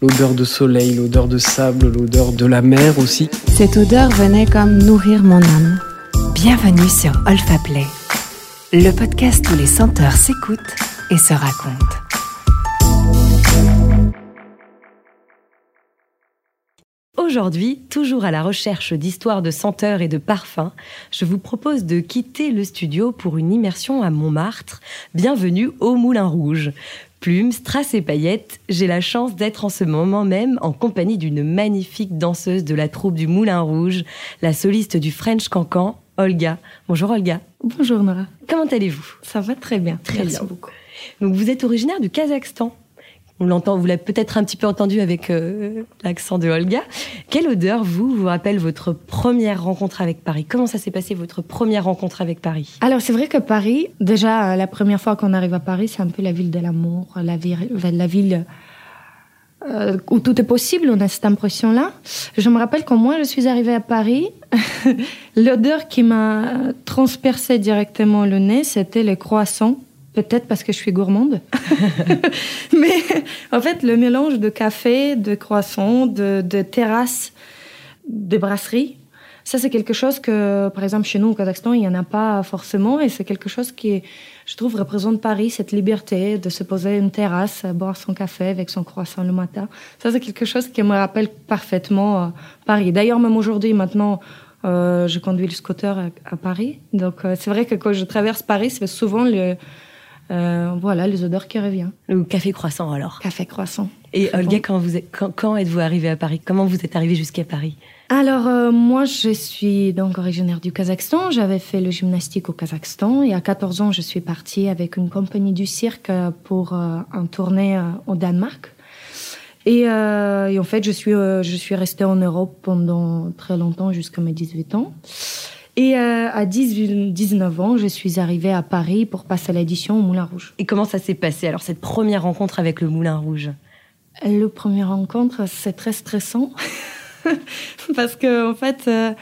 L'odeur de soleil, l'odeur de sable, l'odeur de la mer aussi. Cette odeur venait comme nourrir mon âme. Bienvenue sur Olfa Play, le podcast où les senteurs s'écoutent et se racontent. Aujourd'hui, toujours à la recherche d'histoires de senteurs et de parfums, je vous propose de quitter le studio pour une immersion à Montmartre. Bienvenue au Moulin Rouge. Plumes, strass et paillettes, j'ai la chance d'être en ce moment même en compagnie d'une magnifique danseuse de la troupe du Moulin Rouge, la soliste du French Cancan, Olga. Bonjour Olga. Bonjour Nora. Comment allez-vous? Ça va très bien. Très bien. beaucoup. Donc vous êtes originaire du Kazakhstan. On l'entend, vous l'avez peut-être un petit peu entendu avec euh, l'accent de Olga. Quelle odeur, vous, vous rappelle votre première rencontre avec Paris? Comment ça s'est passé, votre première rencontre avec Paris? Alors, c'est vrai que Paris, déjà, la première fois qu'on arrive à Paris, c'est un peu la ville de l'amour, la ville, la ville euh, où tout est possible, on a cette impression-là. Je me rappelle quand moi, je suis arrivée à Paris, l'odeur qui m'a transpercé directement le nez, c'était les croissants Peut-être parce que je suis gourmande. Mais en fait, le mélange de café, de croissant, de, de terrasse, de brasserie, ça, c'est quelque chose que, par exemple, chez nous au Kazakhstan, il n'y en a pas forcément. Et c'est quelque chose qui, je trouve, représente Paris, cette liberté de se poser une terrasse, boire son café avec son croissant le matin. Ça, c'est quelque chose qui me rappelle parfaitement euh, Paris. D'ailleurs, même aujourd'hui, maintenant, euh, je conduis le scooter à, Paris. Donc, euh, c'est vrai que quand je traverse Paris, c'est souvent le euh, voilà, les odeurs qui reviennent. Le café croissant alors Café croissant. Et Olga, quand, vous êtes, quand, êtes-vous arrivée à Paris? Comment vous êtes arrivée jusqu'à Paris? Alors euh, moi je suis donc originaire du Kazakhstan, j'avais fait le gymnastique au Kazakhstan et à 14 ans je suis partie avec une compagnie du cirque pour euh, un tournée au Danemark. Et, et, en fait je suis, je suis restée en Europe pendant très longtemps jusqu'à mes 18 ans. Et euh, à 19 ans, je suis arrivée à Paris pour passer l'édition au Moulin Rouge. Et comment ça s'est passé alors cette première rencontre avec le Moulin Rouge? Le première rencontre, c'est très stressant parce que en fait, euh,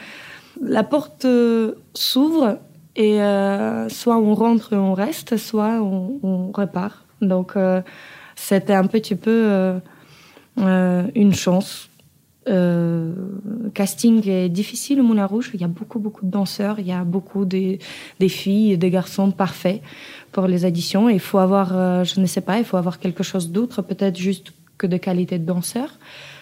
la porte euh, s'ouvre et soit on rentre et on reste, soit on, on repart. Donc c'était un petit peu une chance euh, casting est difficile au Moulin Rouge. Il y a beaucoup, beaucoup de danseurs. Il y a beaucoup de, des filles et des garçons parfaits pour les auditions. Il faut avoir, euh, je ne sais pas, il faut avoir quelque chose d'autre, peut-être juste que de qualité de danseur.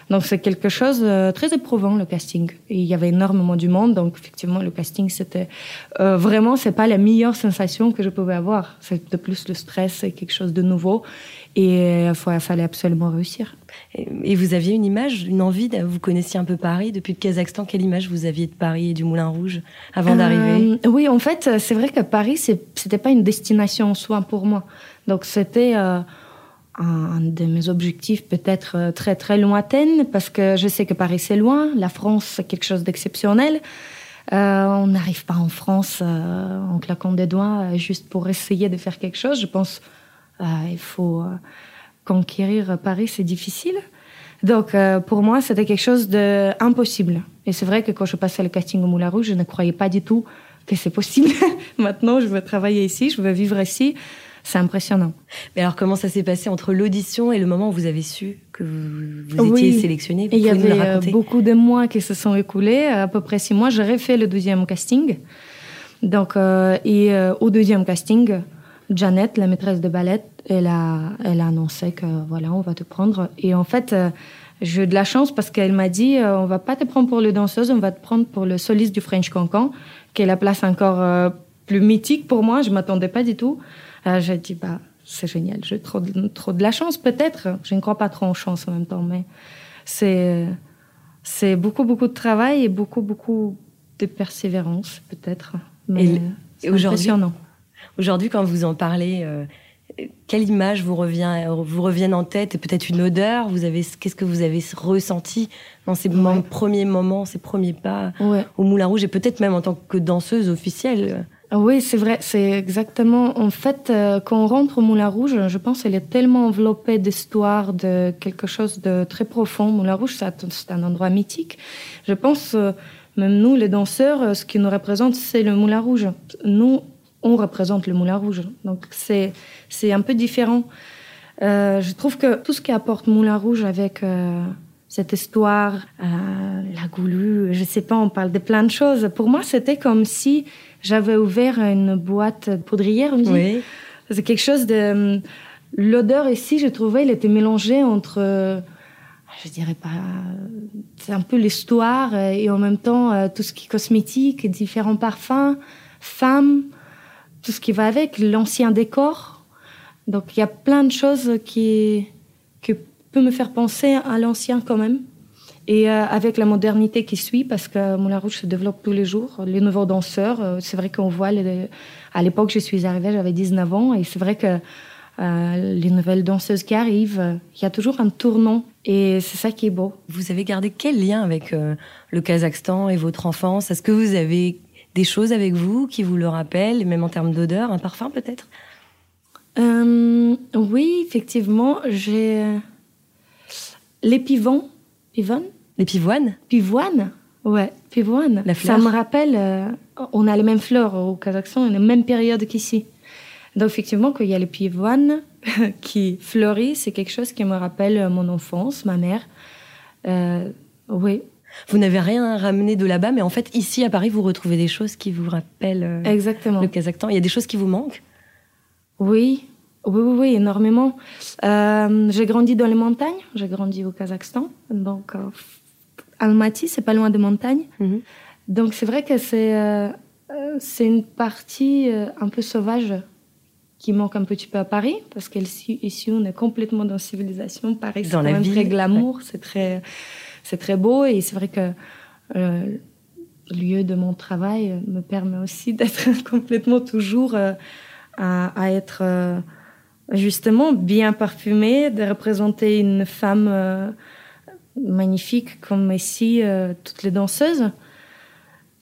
Donc c'est quelque chose de très éprouvant le casting. Et il y avait énormément du monde, donc effectivement le casting c'était euh, vraiment c'est pas la meilleure sensation que je pouvais avoir. C'est de plus le stress, c'est quelque chose de nouveau et il fallait absolument réussir. Et vous aviez une image, une envie, vous connaissiez un peu Paris? Depuis le Kazakhstan. Quelle image vous aviez de Paris et du Moulin Rouge avant euh, d'arriver? Oui, en fait, c'est vrai que Paris, c'était pas une destination en soi pour moi. Donc c'était euh, un de mes objectifs peut-être euh, très très lointaine parce que je sais que Paris c'est loin, la France c'est quelque chose d'exceptionnel. on n'arrive pas en France en claquant des doigts juste pour essayer de faire quelque chose. Je pense il faut conquérir Paris, c'est difficile. Donc, euh, pour moi, c'était quelque chose d'impossible. Et c'est vrai que quand je passais le casting au Moulin Rouge, je ne croyais pas du tout que c'est possible. Maintenant, je veux travailler ici, je veux vivre ici. C'est impressionnant. Mais alors, comment ça s'est passé entre l'audition et le moment où vous avez su que vous, étiez sélectionné Il y avait euh, beaucoup de mois qui se sont écoulés, à peu près six mois. J'ai refait le deuxième casting. Donc, euh, et au deuxième casting, Janet, la maîtresse de ballet, elle a, elle a annoncé que voilà, on va te prendre. Et en fait, euh, j'ai eu de la chance parce qu'elle m'a dit euh, on va pas te prendre pour le danseuse, on va te prendre pour le soliste du French Cancan, qui est la place encore euh, plus mythique pour moi. Je m'attendais pas du tout. j'ai dit bah c'est génial, j'ai trop de, trop de la chance peut-être. Je ne crois pas trop en chance en même temps, mais c'est c'est beaucoup beaucoup de travail et beaucoup beaucoup de persévérance peut-être. Mais et, aujourd'hui, Aujourd'hui, quand vous en parlez, euh, quelle image vous revient, vous reviennent en tête et peut-être une odeur? Vous avez, qu'est-ce que vous avez ressenti dans ces premiers moments, ces premiers pas au Moulin Rouge et peut-être même en tant que danseuse officielle? Ah oui, c'est vrai, c'est exactement. En fait, euh, quand on rentre au Moulin Rouge, je pense qu'elle est tellement enveloppée d'histoire, de quelque chose de très profond. Moulin Rouge, c'est un endroit mythique. Je pense, euh, même nous, les danseurs, ce qui nous représente, c'est le Moulin Rouge. Nous, on représente le Moulin Rouge. Donc c'est c'est un peu différent. Euh, je trouve que tout ce qui apporte Moulin Rouge avec euh, cette histoire, euh, la goulue, je sais pas, on parle de plein de choses. Pour moi, c'était comme si j'avais ouvert une boîte poudrière. On dit. Oui. C'est quelque chose de. L'odeur ici, je trouvais, elle était mélangée entre. Je dirais pas. C'est un peu l'histoire et en même temps tout ce qui est cosmétique, différents parfums, femmes, tout ce qui va avec, l'ancien décor. Donc il y a plein de choses qui, qui peut me faire penser à l'ancien quand même. Et euh, avec la modernité qui suit, parce que Moulin Rouge se développe tous les jours, les nouveaux danseurs, euh, c'est vrai qu'on voit, à l'époque je suis arrivée, j'avais 19 ans, et c'est vrai que euh, les nouvelles danseuses qui arrivent, il y a toujours un tournant, et c'est ça qui est beau. Vous avez gardé quel lien avec le Kazakhstan et votre enfance? Est-ce que vous avez des choses avec vous qui vous le rappellent, même en termes d'odeur, un parfum peut-être? Euh, oui, effectivement, j'ai euh, les pivons, Les pivoines? Pivoine, ouais, pivoine. La Ça me rappelle, euh, on a les mêmes fleurs au Kazakhstan, la même période qu'ici. Donc effectivement, quand il y a les pivoines qui fleurissent, c'est quelque chose qui me rappelle mon enfance, ma mère. Euh, oui, Vous n'avez rien ramené de là-bas, mais en fait, ici à Paris, vous retrouvez des choses qui vous rappellent euh, exactement. le Kazakhstan. Il y a des choses qui vous manquent? Oui, oui, oui, oui, énormément. Euh, j'ai grandi dans les montagnes, j'ai grandi au Kazakhstan, donc euh, Almaty, c'est pas loin des montagnes. Mhm. Donc c'est vrai que c'est euh, c'est une partie un peu sauvage qui manque un petit peu à Paris, parce qu'ici, ici, on est complètement dans la civilisation. Paris, c'est Dans quand la même ville, très glamour, c'est très, c'est très beau, et c'est vrai que euh, le lieu de mon travail me permet aussi d'être complètement toujours euh, à, être euh, justement bien parfumée, de représenter une femme magnifique comme ici, toutes les danseuses.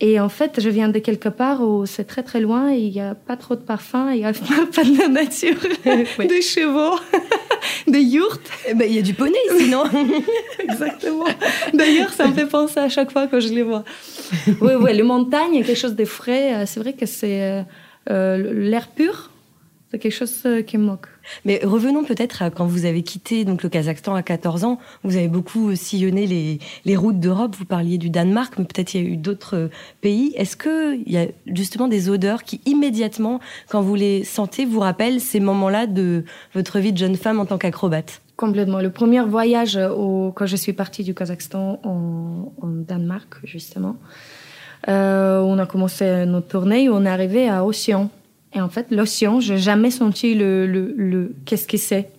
Et en fait, je viens de quelque part où c'est très très loin et il n'y a pas trop de parfum, il n'y a pas de la nature, Oui. des chevaux, des yourtes. Eh ben, Il y a du poney ici, non Exactement. D'ailleurs, ça me fait penser à chaque fois que je les vois. Oui, oui, les montagnes, quelque chose de frais. euh, C'est vrai que c'est euh, euh, l'air pur. C'est quelque chose euh, qui me manque. Mais revenons peut-être à quand vous avez quitté donc le Kazakhstan à 14 ans. Vous avez beaucoup sillonné les, les routes d'Europe. Vous parliez du Danemark, mais peut-être il y a eu d'autres euh, pays. Est-ce qu'il y a justement des odeurs qui immédiatement, quand vous les sentez, vous rappellent ces moments-là de votre vie de jeune femme en tant qu'acrobate? Complètement. Le premier voyage au, quand je suis partie du Kazakhstan en, en Danemark, justement, euh, on a commencé notre tournée et on est arrivé à Océan. Et en fait, l'océan, j'ai jamais senti le, le, le qu'est-ce que c'est.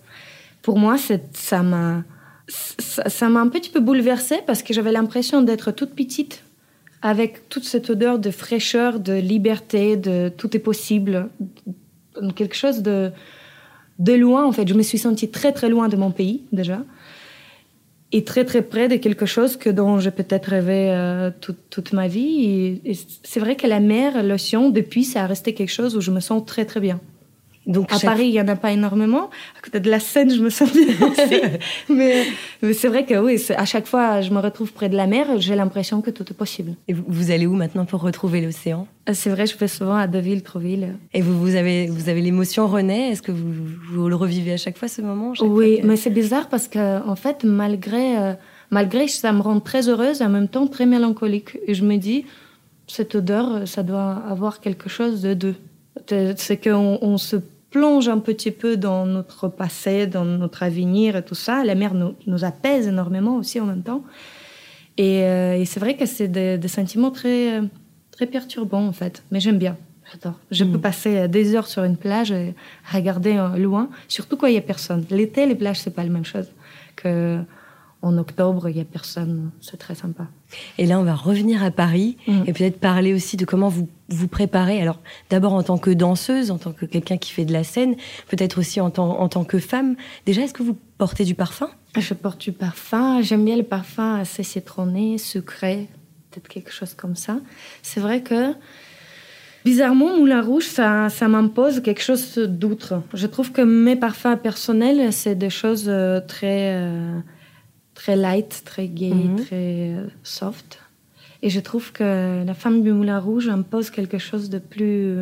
Pour moi, ça m'a, ça m'a un petit peu bouleversée parce que j'avais l'impression d'être toute petite avec toute cette odeur de fraîcheur, de liberté, de tout est possible, quelque chose de, de loin en fait. Je me suis sentie très très loin de mon pays déjà et très très près de quelque chose que dont j'ai peut-être rêvé euh, toute, toute ma vie. Et, c'est vrai que la mer, l'océan, depuis, ça a resté quelque chose où je me sens très très bien. Donc À chaque- Paris, il y en a pas énormément. À côté de la Seine, je me sens bien aussi. mais mais c'est vrai que oui, à chaque fois, je me retrouve près de la mer, j'ai l'impression que tout est possible. Et vous, allez où maintenant pour retrouver l'océan? Euh, C'est vrai, je vais souvent à Deauville, Trouville. Et vous, vous avez, vous avez l'émotion renaît Est-ce que vous, vous le revivez à chaque fois ce moment Oui, que- mais c'est bizarre parce que en fait, malgré euh, malgré ça me rend très heureuse et en même temps très mélancolique. Et je me dis, cette odeur, ça doit avoir quelque chose de deux. C'est- C'est qu'on on se plonge un petit peu dans notre passé, dans notre avenir et tout ça. La mer nous, nous apaise énormément aussi en même temps. Et, euh, et c'est vrai que c'est des, des sentiments très, très perturbants en fait. Mais j'aime bien. J'adore. Je peux passer euh, des heures sur une plage et regarder euh, loin, surtout quand il y a personne. L'été, les plages, c'est pas la même chose que en octobre, il y a personne. C'est très sympa. Et là, on va revenir à Paris Mm. et peut-être parler aussi de comment vous vous préparez. Alors, d'abord en tant que danseuse, en tant que quelqu'un qui fait de la scène, peut-être aussi en tant, en tant que femme. Déjà, est-ce que vous portez du parfum? Je porte du parfum. J'aime bien les parfums assez citronnés, sucrés, peut-être quelque chose comme ça. C'est vrai que, bizarrement, Moulin Rouge, ça, ça m'impose quelque chose d'autre. Je trouve que mes parfums personnels, c'est des choses euh, très, euh, très light, très gay, Mhm. très euh, soft. Et je trouve que la femme du Moulin Rouge impose quelque chose de plus,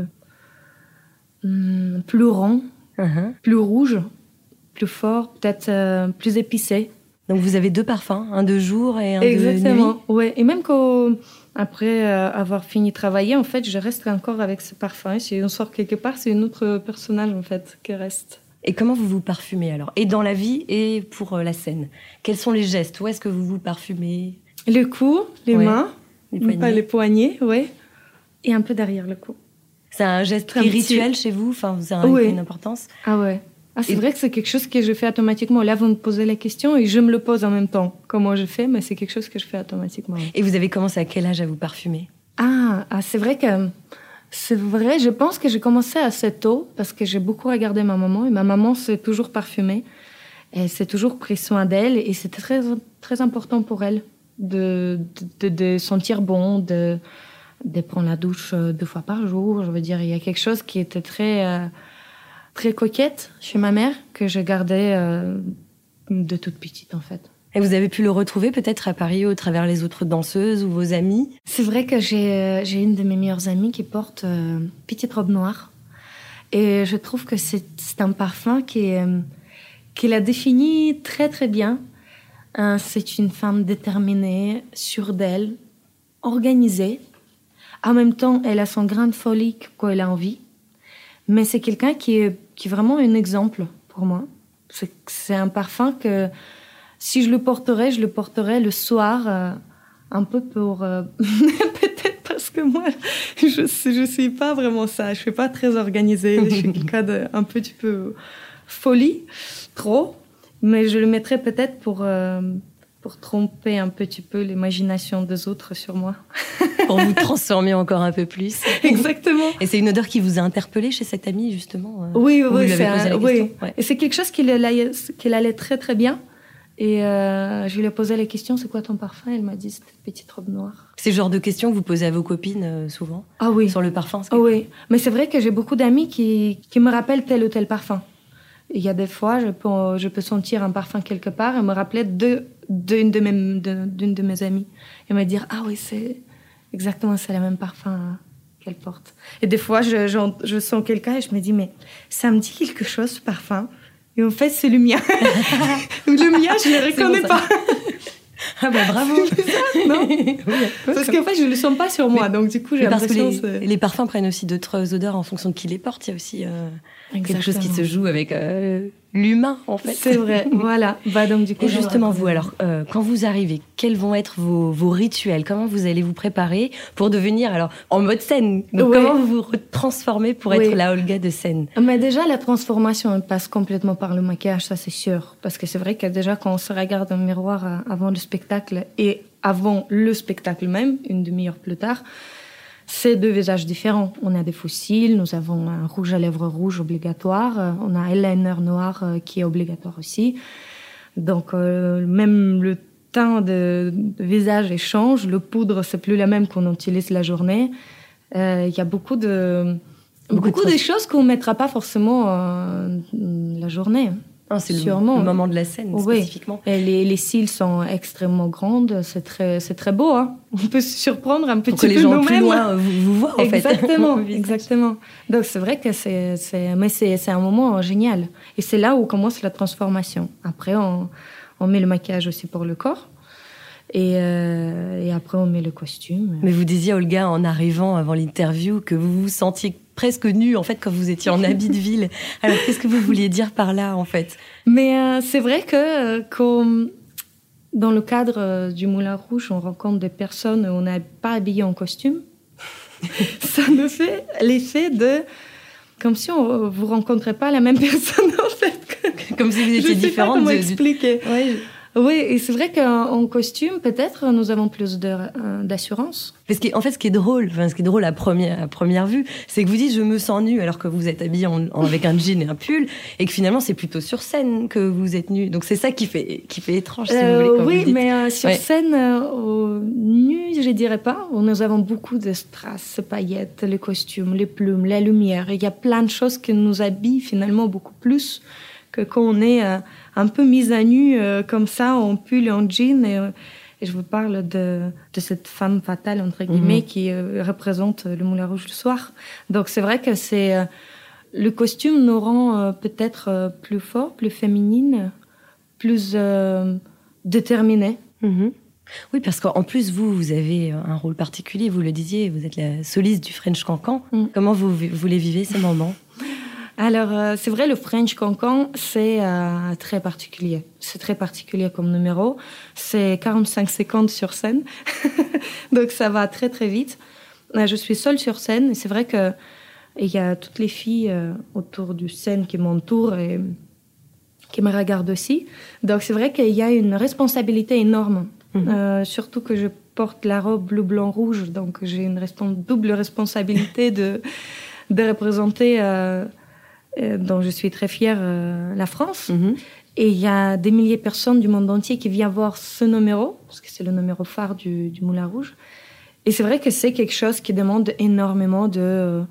hum, plus rond, Mhm. plus rouge. plus fort, peut-être euh, plus épicé. Donc vous avez deux parfums, un de jour et un de nuit? Exactement. Ouais. Et même quand après euh, avoir fini de travailler, en fait, je reste encore avec ce parfum. Si on sort quelque part, c'est un autre personnage en fait qui reste. Et comment vous vous parfumez alors? Et dans la vie et pour la scène? Quels sont les gestes? Où est-ce que vous vous parfumez? Le cou, les Ouais. mains, Les pas poignets les poignets, ouais. Et un peu derrière le cou. C'est un geste Très petit. rituel chez vous? Enfin, vous avez Oui. une importance? Ah ouais. Ah, c'est Et- vrai que c'est quelque chose que je fais automatiquement. Là, vous me posez la question et je me le pose en même temps. Comment je fais, mais c'est quelque chose que je fais automatiquement. Et vous avez commencé à quel âge à vous parfumer? Ah, ah, c'est vrai que c'est vrai. Je pense que j'ai commencé assez tôt parce que j'ai beaucoup regardé ma maman et ma maman s'est toujours parfumée. Elle s'est toujours pris soin d'elle et c'était très très important pour elle de de, de- sentir bon, de de prendre la douche euh, deux fois par jour. Je veux dire, il y a quelque chose qui était très euh, très coquette chez ma mère que je gardais euh, de toute petite en fait. Et vous avez pu le retrouver peut-être à Paris au travers les autres danseuses ou vos amis C'est vrai que j'ai euh, j'ai une de mes meilleures amies qui porte euh, petite robe noire. Et je trouve que c'est un parfum qui, euh, qui la définit très très bien. Euh, c'est une femme déterminée, sûre d'elle, organisée. En même temps, elle a son grain de folie quand elle a envie. Mais c'est quelqu'un qui est, qui est vraiment un exemple pour moi. C'est un parfum que si je le porterais, je le porterais le soir, euh, un peu pour... euh, Peut-être parce que moi, je suis, je suis pas vraiment ça. Je suis pas très organisée. Je suis quelqu'un de un petit peu folie, trop. Mais je le mettrais peut-être pour, euh, pour tromper un petit peu l'imagination des autres sur moi. pour vous transformer encore un peu plus Exactement. Et c'est une odeur qui vous a interpellé chez cette amie justement Oui, oui, un- oui. Ouais. Et c'est quelque chose qui allait, qui allait très très bien. Et euh, je lui ai posé la question, c'est quoi ton parfum? Elle m'a dit, c'était petite robe noire. C'est le genre de questions que vous posez à vos copines euh, souvent? Ah oui. sur le parfum c'est- Ah oui, mais c'est vrai que j'ai beaucoup d'amis qui, qui me rappellent tel ou tel parfum. Il y a des fois, je peux, je peux sentir un parfum quelque part et me rappeler de- d'une de, mes, de- d'une de mes amies. Et me dire, ah oui, c'est exactement c'est le même parfum qu'elle porte. Et des fois, je, je, je sens quelqu'un et je me dis, mais ça me dit quelque chose, ce parfum? Et en fait, c'est le mien. le mien, je ne le bon, reconnais ça. pas. Ah bah bravo non Oui, Parce qu'en fait, je ne le sens pas sur moi. Donc, du coup, j'ai parce que l'impression les, les parfums prennent aussi d'autres odeurs en fonction de qui les porte. Il y a aussi euh, quelque chose qui se joue avec euh, l'humain, en fait. C'est vrai, voilà. Bah, donc, du coup, Et justement, vous, alors, euh, quand vous arrivez, quels vont être vos, vos rituels? Comment vous allez vous préparer pour devenir, alors, en mode scène? Donc, Ouais. comment vous vous transformez pour être la Olga de scène? Mais déjà, la transformation elle passe complètement par le maquillage, ça c'est sûr. Parce que c'est vrai que déjà, quand on se regarde dans le miroir euh, avant le spectacle et avant le spectacle même, une demi-heure plus tard, c'est deux visages différents. On a des fossiles, nous avons un rouge à lèvres rouge obligatoire, euh, on a un eyeliner noir euh, qui est obligatoire aussi. Donc, euh, même le teint de, de visage échange, le poudre, c'est plus la même qu'on utilise la journée. Euh, Il y a beaucoup de, Beaucoup beaucoup, de de choses qu'on ne mettra pas forcément euh, la journée. Ah, C'est Sûrement. le moment de la scène, Oui. spécifiquement. Et les, les cils sont extrêmement grandes, c'est très, c'est très beau. Hein On peut se surprendre un petit Pour que les peu gens plus loin vous, vous voient, en fait. Exactement, visage. exactement. Donc c'est vrai que c'est, mais c'est, c'est un moment génial. Et c'est là où commence la transformation. Après, on, on met le maquillage aussi pour le corps. Et, euh, et après, on met le costume. Mais vous disiez, Olga, en arrivant avant l'interview, que vous vous sentiez presque nue, en fait, quand vous étiez en habit de ville. Alors, qu'est-ce que vous vouliez dire par là, en fait? Mais euh, c'est vrai que euh, comme dans le cadre euh, du Moulin Rouge, on rencontre des personnes où on n'est pas habillé en costume. ça nous fait l'effet de comme si on vous rencontrez pas la même personne en fait. Comme si vous Je étiez sais pas différente comment de- du- expliquer. Ouais. Oui, et c'est vrai qu'en en costume, peut-être, nous avons plus euh, d'assurance. Parce que, en fait, ce qui est drôle, enfin, ce qui est drôle à première, à première vue, c'est que vous dites je me sens nue alors que vous êtes en, en- avec un jean et un pull, et que finalement c'est plutôt sur scène que vous êtes nue. Donc c'est ça qui fait, qui fait étrange, si Euh, vous voulez. quand oui, vous dites. mais euh, sur Ouais. scène, euh, au nu, je dirais pas. Nous avons beaucoup de strass, paillettes, les costumes, les plumes, la lumière. Il y a plein de choses qui nous habillent finalement beaucoup plus que quand on est euh, un peu mise à nu euh, comme ça, en pull et en jean. Et, euh, et je vous parle de, de cette femme fatale, entre guillemets, Mhm. qui euh, représente le Moulin Rouge le soir. Donc c'est vrai que c'est... le costume nous rend peut-être plus fort, plus féminine, plus euh, déterminée. Mhm. Oui, parce qu'en plus, vous, vous avez un rôle particulier, vous le disiez, vous êtes la soliste du French Cancan. Mm. Comment vous, vous les vivez ces moments? Alors, euh, c'est vrai, le French Cancan, c'est euh, très particulier. C'est très particulier comme numéro. C'est 45 secondes sur scène. Donc, ça va très, très vite. Euh, je suis seule sur scène. Et c'est vrai que il y a toutes les filles euh, autour du scène qui m'entourent et qui me regardent aussi. Donc, c'est vrai qu'il y a une responsabilité énorme. Mhm. Euh, surtout que je porte la robe bleu, blanc, rouge. Donc, j'ai une double responsabilité de, de représenter, euh, dont je suis très fière, euh, la France. Mhm. Et il y a des milliers de personnes du monde entier qui viennent voir ce numéro, parce que c'est le numéro phare du, du Moulin Rouge. Et c'est vrai que c'est quelque chose qui demande énormément de,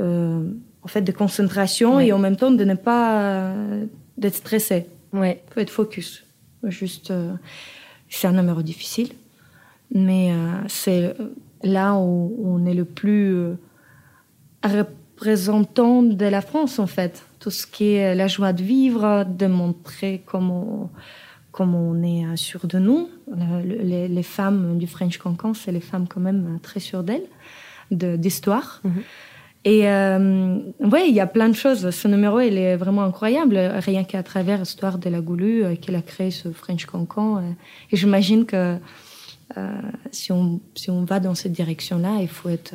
euh, en fait, de concentration Ouais. et en même temps de ne pas euh, d'être stressé. Ouais. Il faut être focus. Juste, euh, c'est un numéro difficile, mais euh, c'est là où on est le plus euh, représentant de la France, en fait. Tout ce qui est la joie de vivre, de montrer comment, comment on est euh, sûr de nous. Le- le- les, les femmes du French Cancan, c'est les femmes quand même euh, très sûres d'elles, de- d'histoire. Mhm. Et euh, ouais, il y a plein de choses. Ce numéro, il est vraiment incroyable, rien qu'à travers l'histoire de la Goulue euh, qu'elle a créé ce French Cancan. euh. et j'imagine que si, on, si on va dans cette direction-là, il faut être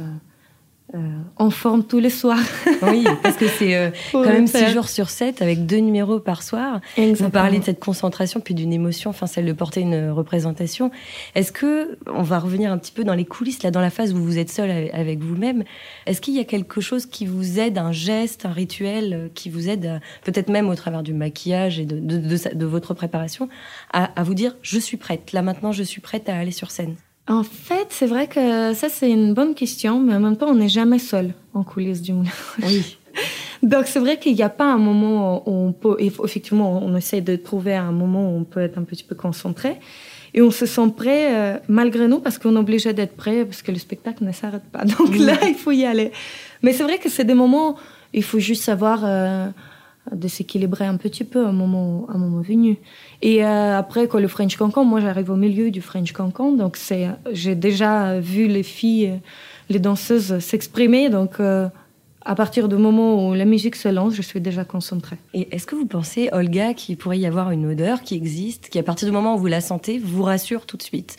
euh, euh, en forme tous les soirs. Oui, parce que c'est euh, quand même faire. six jours sur sept avec deux numéros par soir. Vous parlez de cette concentration puis d'une émotion, enfin celle de porter une représentation. Est-ce que on va revenir un petit peu dans les coulisses là, dans la phase où vous êtes seul avec- vous-même Est-ce qu'il y a quelque chose qui vous aide, un geste, un rituel euh, qui vous aide, à- peut-être même au travers du maquillage et de, de, de sa- de votre préparation, à, à vous dire je suis prête. Là maintenant, je suis prête à aller sur scène. En fait, c'est vrai que ça, c'est une bonne question, mais en même temps, on n'est jamais seul en coulisses du moulin. Oui. Donc, c'est vrai qu'il n'y a pas un moment où on peut, effectivement, on essaie de trouver un moment où on peut être un petit peu concentré. Et on se sent prêt euh, malgré nous parce qu'on est obligé d'être prêt parce que le spectacle ne s'arrête pas. Donc Oui. là, il faut y aller. Mais c'est vrai que c'est des moments, il faut juste savoir euh, de s'équilibrer un petit peu à un moment, à un moment venu. Et euh, après, quand le French Cancan, moi j'arrive au milieu du French Cancan, donc c'est, j'ai déjà vu les filles, les danseuses s'exprimer, donc euh, à partir du moment où la musique se lance, je suis déjà concentrée. Et est-ce que vous pensez, Olga, qu'il pourrait y avoir une odeur qui existe, qui à partir du moment où vous la sentez, vous rassure tout de suite?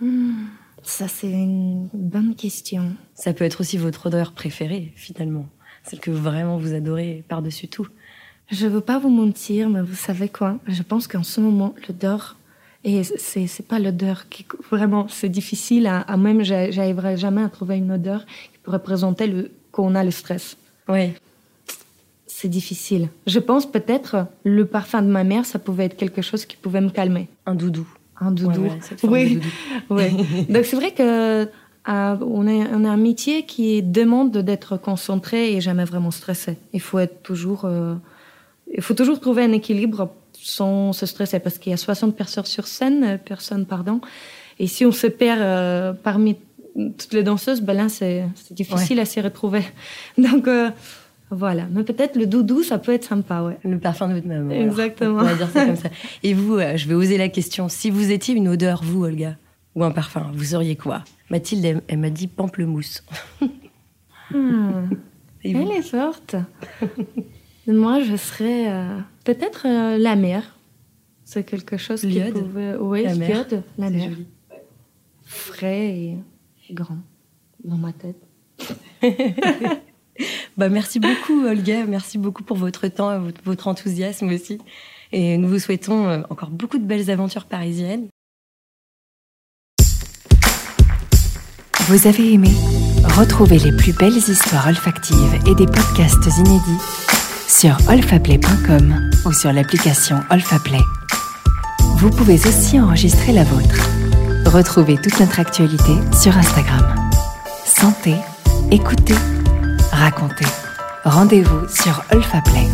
Hmm, ça c'est une bonne question. Ça peut être aussi votre odeur préférée, finalement. Celle que vraiment vous adorez par-dessus tout. Je veux pas vous mentir, mais vous savez quoi? Je pense qu'en ce moment, l'odeur, et c'est c'est pas l'odeur qui vraiment c'est difficile à, à même j'a- j'arriverai jamais à trouver une odeur qui peut représenter le qu'on a le stress. Oui. C'est difficile. Je pense peut-être le parfum de ma mère, ça pouvait être quelque chose qui pouvait me calmer. Un doudou. Un doudou. Ouais, ouais, Oui. doudou. Donc c'est vrai que euh, on, est, on a un métier qui demande d'être concentré et jamais vraiment stressé. Il faut être toujours, euh, il faut toujours trouver un équilibre sans se stresser parce qu'il y a 60 personnes sur scène, euh, personnes pardon. Et si on se perd euh, parmi toutes les danseuses, ben là c'est difficile à s'y retrouver. Donc euh, voilà. Mais peut-être le doudou, ça peut être sympa, ouais. Le parfum de votre maman. alors. Exactement. On va dire ça comme ça. Et vous, euh, je vais oser la question. Si vous étiez une odeur, vous, Olga, ou un parfum, vous seriez quoi? Mathilde, elle, elle m'a dit pamplemousse. Hmm. Et Elle est forte. Moi, je serais euh, peut-être euh, la mer. C'est quelque chose qui L'iode pouvait... Oui, La mer. l'iode, la mer. joli. Frais et grand dans ma tête. Bah, merci beaucoup, Olga. Merci beaucoup pour votre temps et votre, votre enthousiasme aussi. Et nous vous souhaitons euh, encore beaucoup de belles aventures parisiennes. Vous avez aimé? Retrouvez les plus belles histoires olfactives et des podcasts inédits sur olfaplay.com ou sur l'application Olfaplay. Vous pouvez aussi enregistrer la vôtre. Retrouvez toute notre actualité sur Instagram. Sentez, écoutez, racontez. Rendez-vous sur Olfaplay.